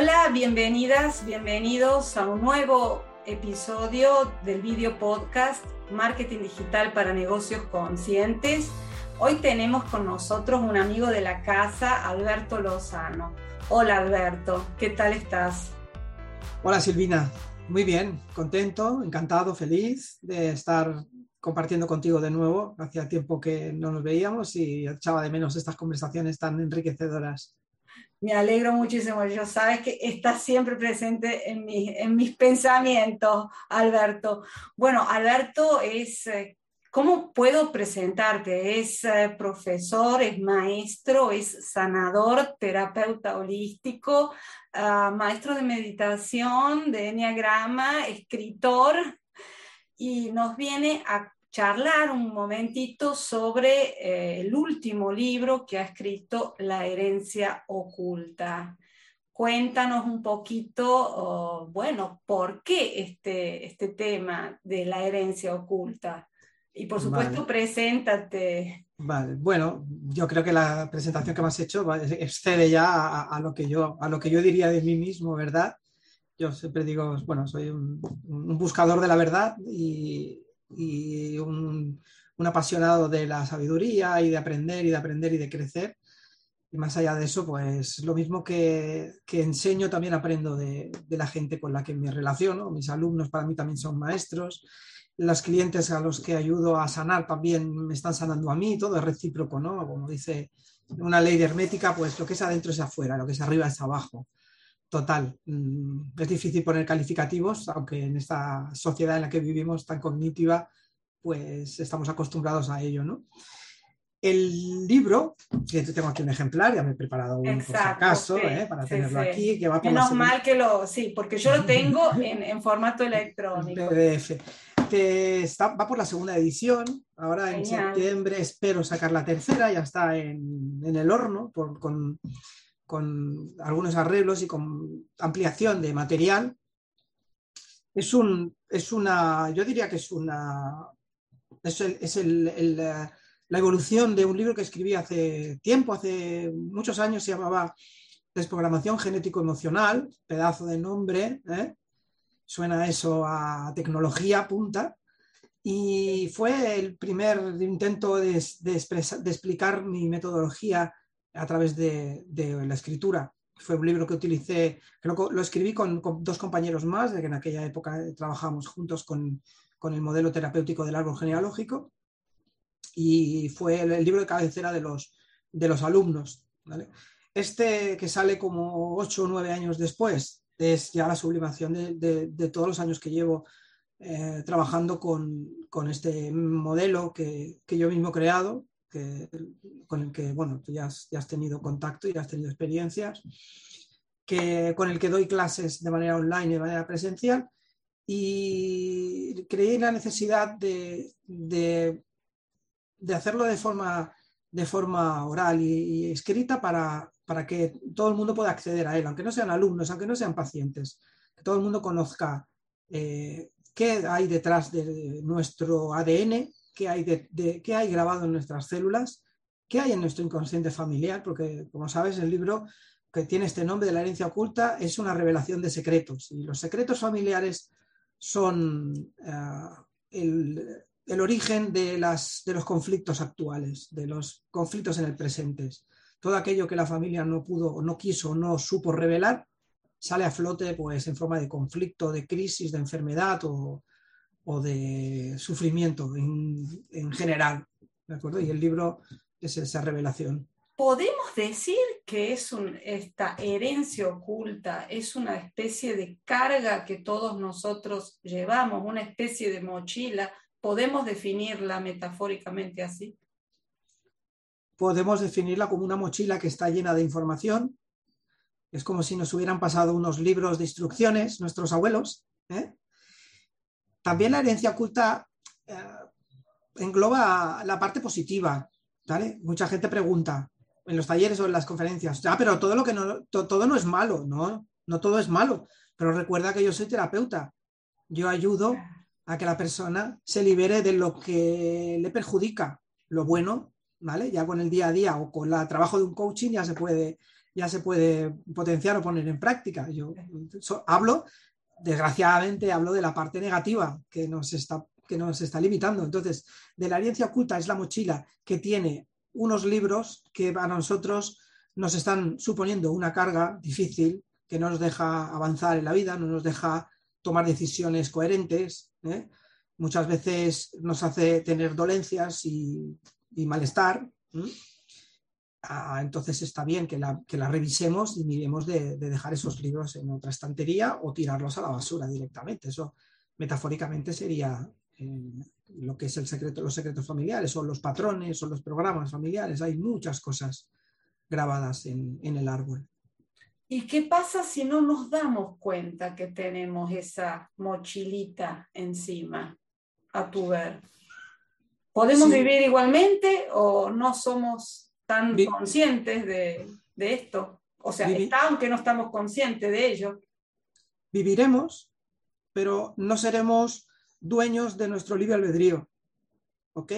Hola, bienvenidas, bienvenidos a un nuevo episodio del video podcast Marketing Digital para Negocios Conscientes. Hoy tenemos con nosotros un amigo de la casa, Alberto Lozano. Hola Alberto, ¿qué tal estás? Hola Silvina, muy bien, contento, encantado, feliz de estar compartiendo contigo de nuevo. Hacía tiempo que no nos veíamos y echaba de menos estas conversaciones tan enriquecedoras. Me alegro muchísimo. Yo sabes que estás siempre presente en, en mis pensamientos, Alberto. Bueno, Alberto es, eh, ¿cómo puedo presentarte? Es eh, profesor, es maestro, es sanador, terapeuta holístico, ah, maestro de meditación, de enneagrama, escritor, y nos viene a charlar un momentito sobre eh, el último libro que ha escrito La herencia oculta. Cuéntanos un poquito, oh, bueno, por qué este, este tema de la herencia oculta. Y por supuesto, preséntate. Vale, bueno, yo creo que la presentación que me has hecho excede ya a, lo que yo, a lo que yo diría de mí mismo, ¿verdad? Yo siempre digo, bueno, soy un buscador de la verdad y, y un, apasionado de la sabiduría y de aprender y de aprender y de crecer. Y más allá de eso, pues lo mismo que, enseño, también aprendo de, la gente con la que me relaciono. Mis alumnos para mí también son maestros. Los clientes a los que ayudo a sanar también me están sanando a mí. Todo es recíproco, ¿no? Como dice una ley de hermética, pues lo que es adentro es afuera, lo que es arriba es abajo total. Mm, es difícil poner calificativos, aunque en esta sociedad en la que vivimos tan cognitiva, pues estamos acostumbrados a ello, ¿no? El libro, que tengo aquí un ejemplar, ya me he preparado un por si acaso, ¿eh? para tenerlo aquí. Que va por Menos mal que lo, sí, porque yo lo tengo en, formato electrónico. PDF. está, va por la segunda edición, ahora en septiembre espero sacar la tercera, ya está en, en el horno por, con, con algunos arreglos y con ampliación de material. Es, un, es una, yo diría que es una, es, es el, la evolución de un libro que escribí hace tiempo, hace muchos años, se llamaba Desprogramación Genético-Emocional, pedazo de nombre, ¿eh? suena eso a tecnología punta, y fue el primer intento de, de explicar mi metodología a través de, la escritura. Fue un libro que utilicé, que lo escribí con, dos compañeros más, de que en aquella época trabajamos juntos con, el modelo terapéutico del árbol genealógico, y fue el, libro de cabecera de los, de los alumnos. Este que sale como ocho o nueve años después es ya la sublimación de, todos los años que llevo eh, trabajando con, este modelo que, que, yo mismo he creado, con el que bueno, tú ya has, tenido contacto y has tenido experiencias, que, con el que doy clases de manera online y de manera presencial. Y creí la necesidad de, de, de hacerlo de forma, de forma oral y, escrita para, para, que todo el mundo pueda acceder a él, aunque no sean alumnos, aunque no sean pacientes, que todo el mundo conozca eh, qué hay detrás de nuestro ADN, qué hay, de, qué hay grabado en nuestras células, qué hay en nuestro inconsciente familiar, porque como sabes el libro que tiene este nombre de la herencia oculta es una revelación de secretos y los secretos familiares son eh, el, origen de, las, de los conflictos actuales, de los conflictos en el presente. Todo aquello que la familia no pudo, no quiso, no supo revelar, sale a flote pues, en forma de conflicto, de crisis, de enfermedad o, o de sufrimiento en, general. ¿de acuerdo? Y el libro es esa revelación. Podemos decir que es esta herencia oculta, es una especie de carga que todos nosotros llevamos, una especie de mochila. ¿Podemos definirla metafóricamente así? Podemos definirla como una mochila que está llena de información, Es como si nos hubieran pasado unos libros de instrucciones, nuestros abuelos. ¿eh? También la herencia oculta eh, engloba la parte positiva. ¿vale? Mucha gente pregunta en los talleres o en las conferencias, ah, pero todo lo que no, todo no es malo, ¿no? No todo es malo. Pero recuerda que yo soy terapeuta. Yo ayudo a que la persona se libere de lo que le perjudica. Lo bueno, ¿vale? Ya con el día a día o con el trabajo de un coaching ya se puede, ya se puede potenciar o poner en práctica. Yo hablo, desgraciadamente, hablo de la parte negativa que nos está que nos está limitando. Entonces, de la herencia oculta es la mochila que tiene unos libros que a nosotros nos están suponiendo una carga difícil, que no nos deja avanzar en la vida, no nos deja tomar decisiones coherentes. ¿eh? Muchas veces nos hace tener dolencias y, malestar. Ah, entonces está bien que la, revisemos y miremos de, dejar esos libros en otra estantería o tirarlos a la basura directamente. Eso metafóricamente sería eh, lo que es el secreto, los secretos familiares o los patrones o los programas familiares. Hay muchas cosas grabadas en el árbol. ¿Y qué pasa si no nos damos cuenta que tenemos esa mochilita encima, a tu ver? ¿Podemos vivir igualmente o no somos tan conscientes de, esto? O sea, está aunque no estamos conscientes de ello. Viviremos, pero no seremos dueños de nuestro libre albedrío. ¿Ok?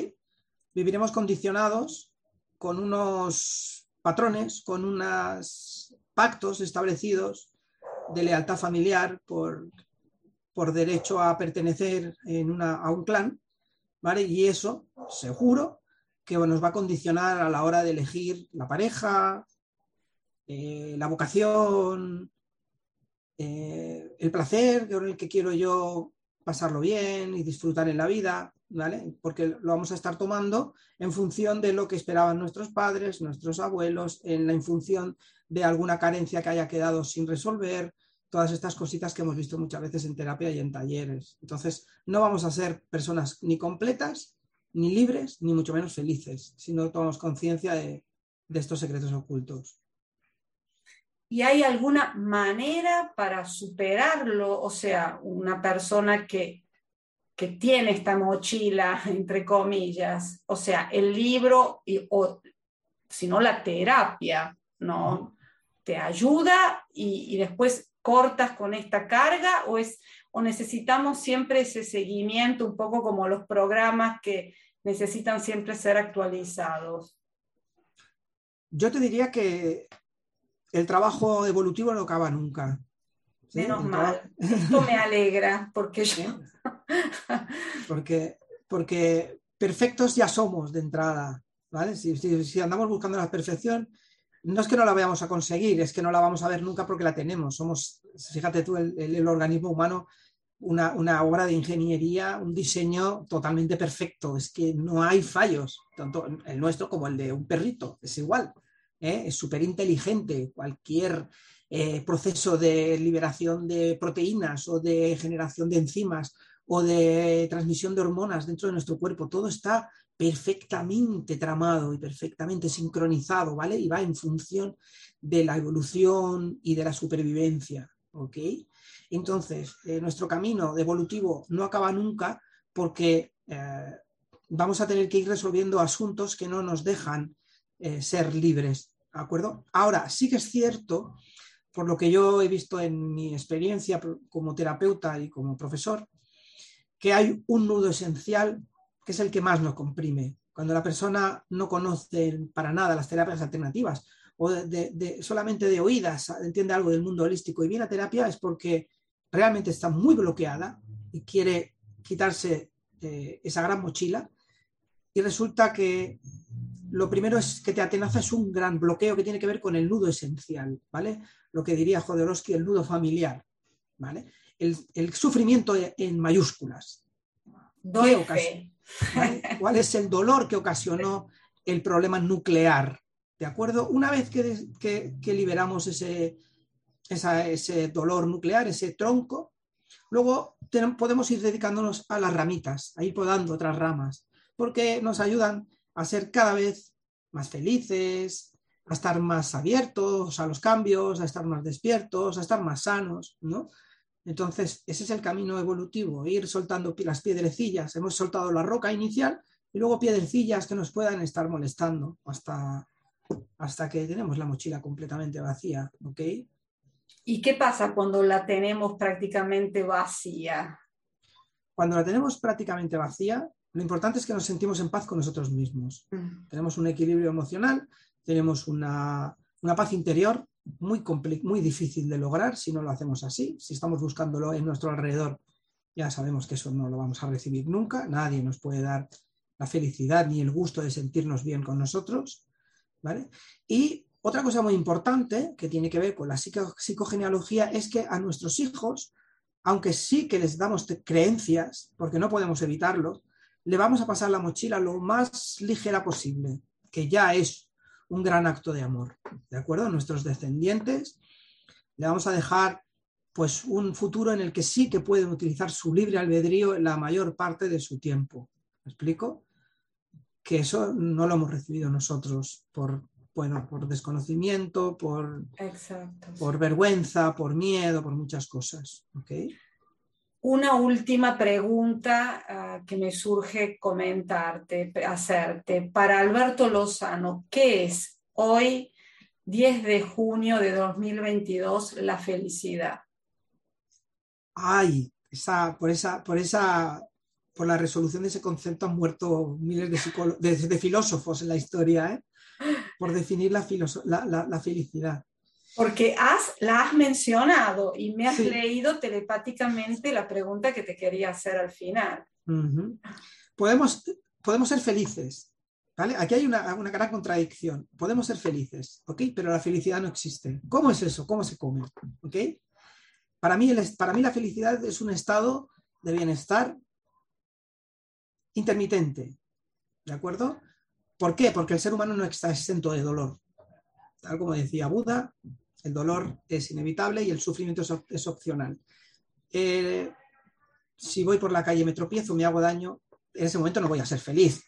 Viviremos condicionados con unos patrones, con unas pactos establecidos de lealtad familiar por, por derecho a pertenecer en una, a un clan, ¿vale? Y eso, seguro, que nos va a condicionar a la hora de elegir la pareja, eh, la vocación, eh, el placer con el que quiero yo pasarlo bien y disfrutar en la vida, ¿vale? Porque lo vamos a estar tomando en función de lo que esperaban nuestros padres, nuestros abuelos, en la en función de alguna carencia que haya quedado sin resolver, todas estas cositas que hemos visto muchas veces en terapia y en talleres. Entonces, no vamos a ser personas ni completas, ni libres, ni mucho menos felices, si no tomamos conciencia de, estos secretos ocultos. ¿Y hay alguna manera para superarlo? O sea, una persona que, que tiene esta mochila, entre comillas, o sea, el libro y, o si no la terapia, ¿no? te ayuda y, después cortas con esta carga o, es, o necesitamos siempre ese seguimiento, un poco como los programas que necesitan siempre ser actualizados? Yo te diría que el trabajo evolutivo no acaba nunca. Menos mal. Esto me alegra porque yo... porque, porque perfectos ya somos de entrada. ¿vale? si andamos buscando la perfección, no es que no la vayamos a conseguir, es que no la vamos a ver nunca porque la tenemos. Somos, fíjate tú, el, organismo humano, una, obra de ingeniería, un diseño totalmente perfecto. Es que no hay fallos, tanto el nuestro como el de un perrito, es igual. ¿eh? Es súper inteligente. Cualquier eh, proceso de liberación de proteínas o de generación de enzimas o de transmisión de hormonas dentro de nuestro cuerpo, todo está perfectamente tramado y perfectamente sincronizado, ¿vale? Y va en función de la evolución y de la supervivencia, ¿ok? Entonces, eh, nuestro camino evolutivo no acaba nunca porque eh, vamos a tener que ir resolviendo asuntos que no nos dejan eh, ser libres, ¿de acuerdo? Ahora, sí que es cierto, por lo que yo he visto en mi experiencia como terapeuta y como profesor, que hay un nudo esencial que es el que más nos comprime. Cuando la persona no conoce para nada las terapias alternativas o solamente de oídas entiende algo del mundo holístico y viene a terapia es porque realmente está muy bloqueada y quiere quitarse eh, esa gran mochila y resulta que lo primero es que te atenaza es un gran bloqueo que tiene que ver con el nudo esencial, ¿vale? Lo que diría Jodorowsky, el nudo familiar, ¿vale? El, el sufrimiento en mayúsculas. ¿Cuál es el dolor que ocasionó el problema nuclear? ¿De acuerdo? Una vez que, liberamos ese, dolor nuclear, ese tronco, luego podemos ir dedicándonos a las ramitas, a ir podando otras ramas, porque nos ayudan a ser cada vez más felices, a estar más abiertos a los cambios, a estar más despiertos, a estar más sanos, ¿no? Entonces, ese es el camino evolutivo, ir soltando las piedrecillas. Hemos soltado la roca inicial y luego piedrecillas que nos puedan estar molestando hasta, hasta que tenemos la mochila completamente vacía, ¿ok? ¿Y qué pasa cuando la tenemos prácticamente vacía? Cuando la tenemos prácticamente vacía, lo importante es que nos sentimos en paz con nosotros mismos. Mm. Tenemos un equilibrio emocional, tenemos una, una paz interior muy, muy difícil de lograr si no lo hacemos así. Si estamos buscándolo en nuestro alrededor, ya sabemos que eso no lo vamos a recibir nunca. Nadie nos puede dar la felicidad ni el gusto de sentirnos bien con nosotros. ¿vale? Y otra cosa muy importante que tiene que ver con la psicogenealogía es que a nuestros hijos, aunque sí que les damos creencias, porque no podemos evitarlo, le vamos a pasar la mochila lo más ligera posible, que ya es un gran acto de amor. ¿De acuerdo? Nuestros descendientes le vamos a dejar pues un futuro en el que sí que pueden utilizar su libre albedrío la mayor parte de su tiempo. ¿Me explico? Que eso no lo hemos recibido nosotros por, bueno, por desconocimiento, por, por vergüenza, por miedo, por muchas cosas. ¿okay? Una última pregunta ah, que me surge comentarte, hacerte. Para Alberto Lozano, ¿qué es hoy, 10 de junio de 2022, la felicidad? Ay, por, esa, por, esa, por la resolución de ese concepto han muerto miles de, de, filósofos en la historia, ¿eh? por definir la felicidad. Porque has, la has mencionado y me has leído telepáticamente la pregunta que te quería hacer al final. podemos, podemos ser felices, ¿vale? Aquí hay una, una, gran contradicción. Podemos ser felices, ¿ok? Pero la felicidad no existe. ¿Cómo es eso? ¿Cómo se come? ¿Ok? Para mí, el, para mí la felicidad es un estado de bienestar intermitente, ¿de acuerdo? ¿Por qué? Porque el ser humano no está exento de dolor. Tal como decía Buda, el dolor es inevitable y el sufrimiento es, opcional. Eh, si voy por la calle, me tropiezo, me hago daño, en ese momento no voy a ser feliz.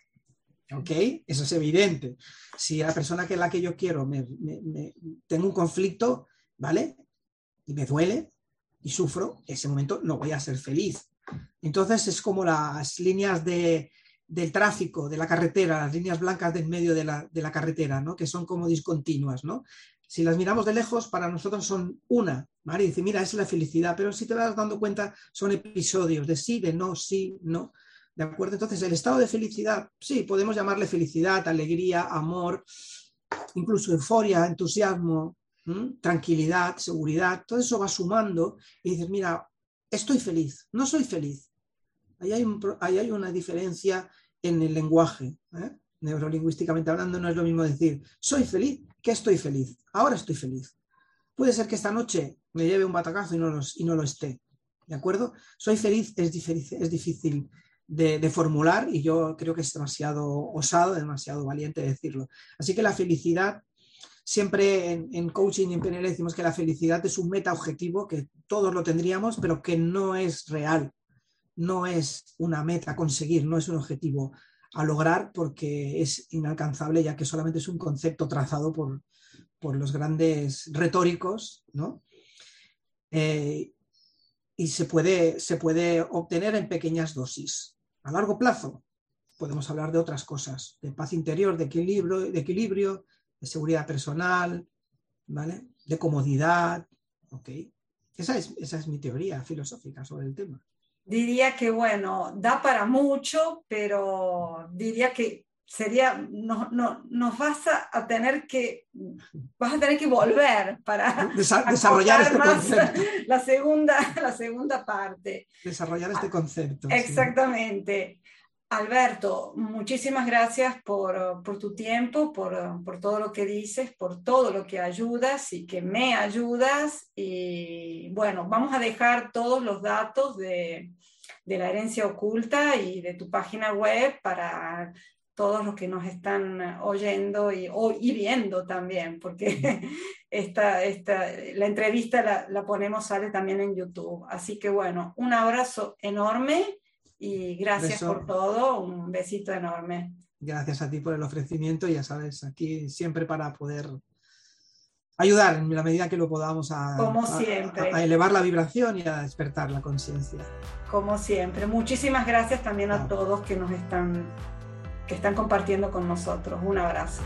¿Ok? Eso es evidente. Si la persona que es la que yo quiero me, tengo un conflicto, ¿vale? Y me duele y sufro, en ese momento no voy a ser feliz. Entonces es como las líneas de, del tráfico, de la carretera, las líneas blancas del medio de la, de la carretera, ¿no? que son como discontinuas. ¿no? Si las miramos de lejos, para nosotros son una. Y dice, mira, es la felicidad, pero si te vas dando cuenta, son episodios de sí, de no, sí, no. ¿De acuerdo? Entonces, el estado de felicidad, sí, podemos llamarle felicidad, alegría, amor, incluso euforia, entusiasmo, tranquilidad, seguridad, todo eso va sumando y dices, mira, estoy feliz, no soy feliz. Hay, ahí hay una diferencia en el lenguaje. ¿eh? Neurolingüísticamente hablando, no es lo mismo decir soy feliz que estoy feliz. Ahora estoy feliz. Puede ser que esta noche me lleve un batacazo y no, y no lo esté. ¿De acuerdo? Soy feliz es es difícil de, formular y yo creo que es demasiado osado, demasiado valiente decirlo. Así que la felicidad, siempre en, en, coaching y en PNL decimos que la felicidad es un meta objetivo que todos lo tendríamos, pero que no es real no es una meta a conseguir, no es un objetivo a lograr porque es inalcanzable ya que solamente es un concepto trazado por, los grandes retóricos, ¿no? Eh, y se puede, se puede obtener en pequeñas dosis. A largo plazo podemos hablar de otras cosas, de paz interior, de equilibrio, de, equilibrio, de seguridad personal, ¿vale? de comodidad. ¿okay? Esa, es, esa es mi teoría filosófica sobre el tema diría que, bueno, da para mucho, pero diría que sería, no, no, nos vas a, tener que, vas a tener que volver para desarrollar este concepto. La segunda, la segunda parte. Desarrollar este concepto. Exactamente. Alberto, muchísimas gracias por, tu tiempo, por, todo lo que dices, por todo lo que ayudas y que me ayudas. Y bueno, vamos a dejar todos los datos de, la herencia oculta y de tu página web para todos los que nos están oyendo y, viendo también, porque esta, esta, la entrevista la, la ponemos, sale también en YouTube. Así que bueno, un abrazo enorme y gracias por todo, un besito enorme. Gracias a ti por el ofrecimiento, ya sabes, aquí siempre para poder ayudar en la medida que lo podamos a, Como siempre. a, elevar la vibración y a despertar la conciencia. Como siempre. Muchísimas gracias también a todos que nos están, que están compartiendo con nosotros. Un abrazo.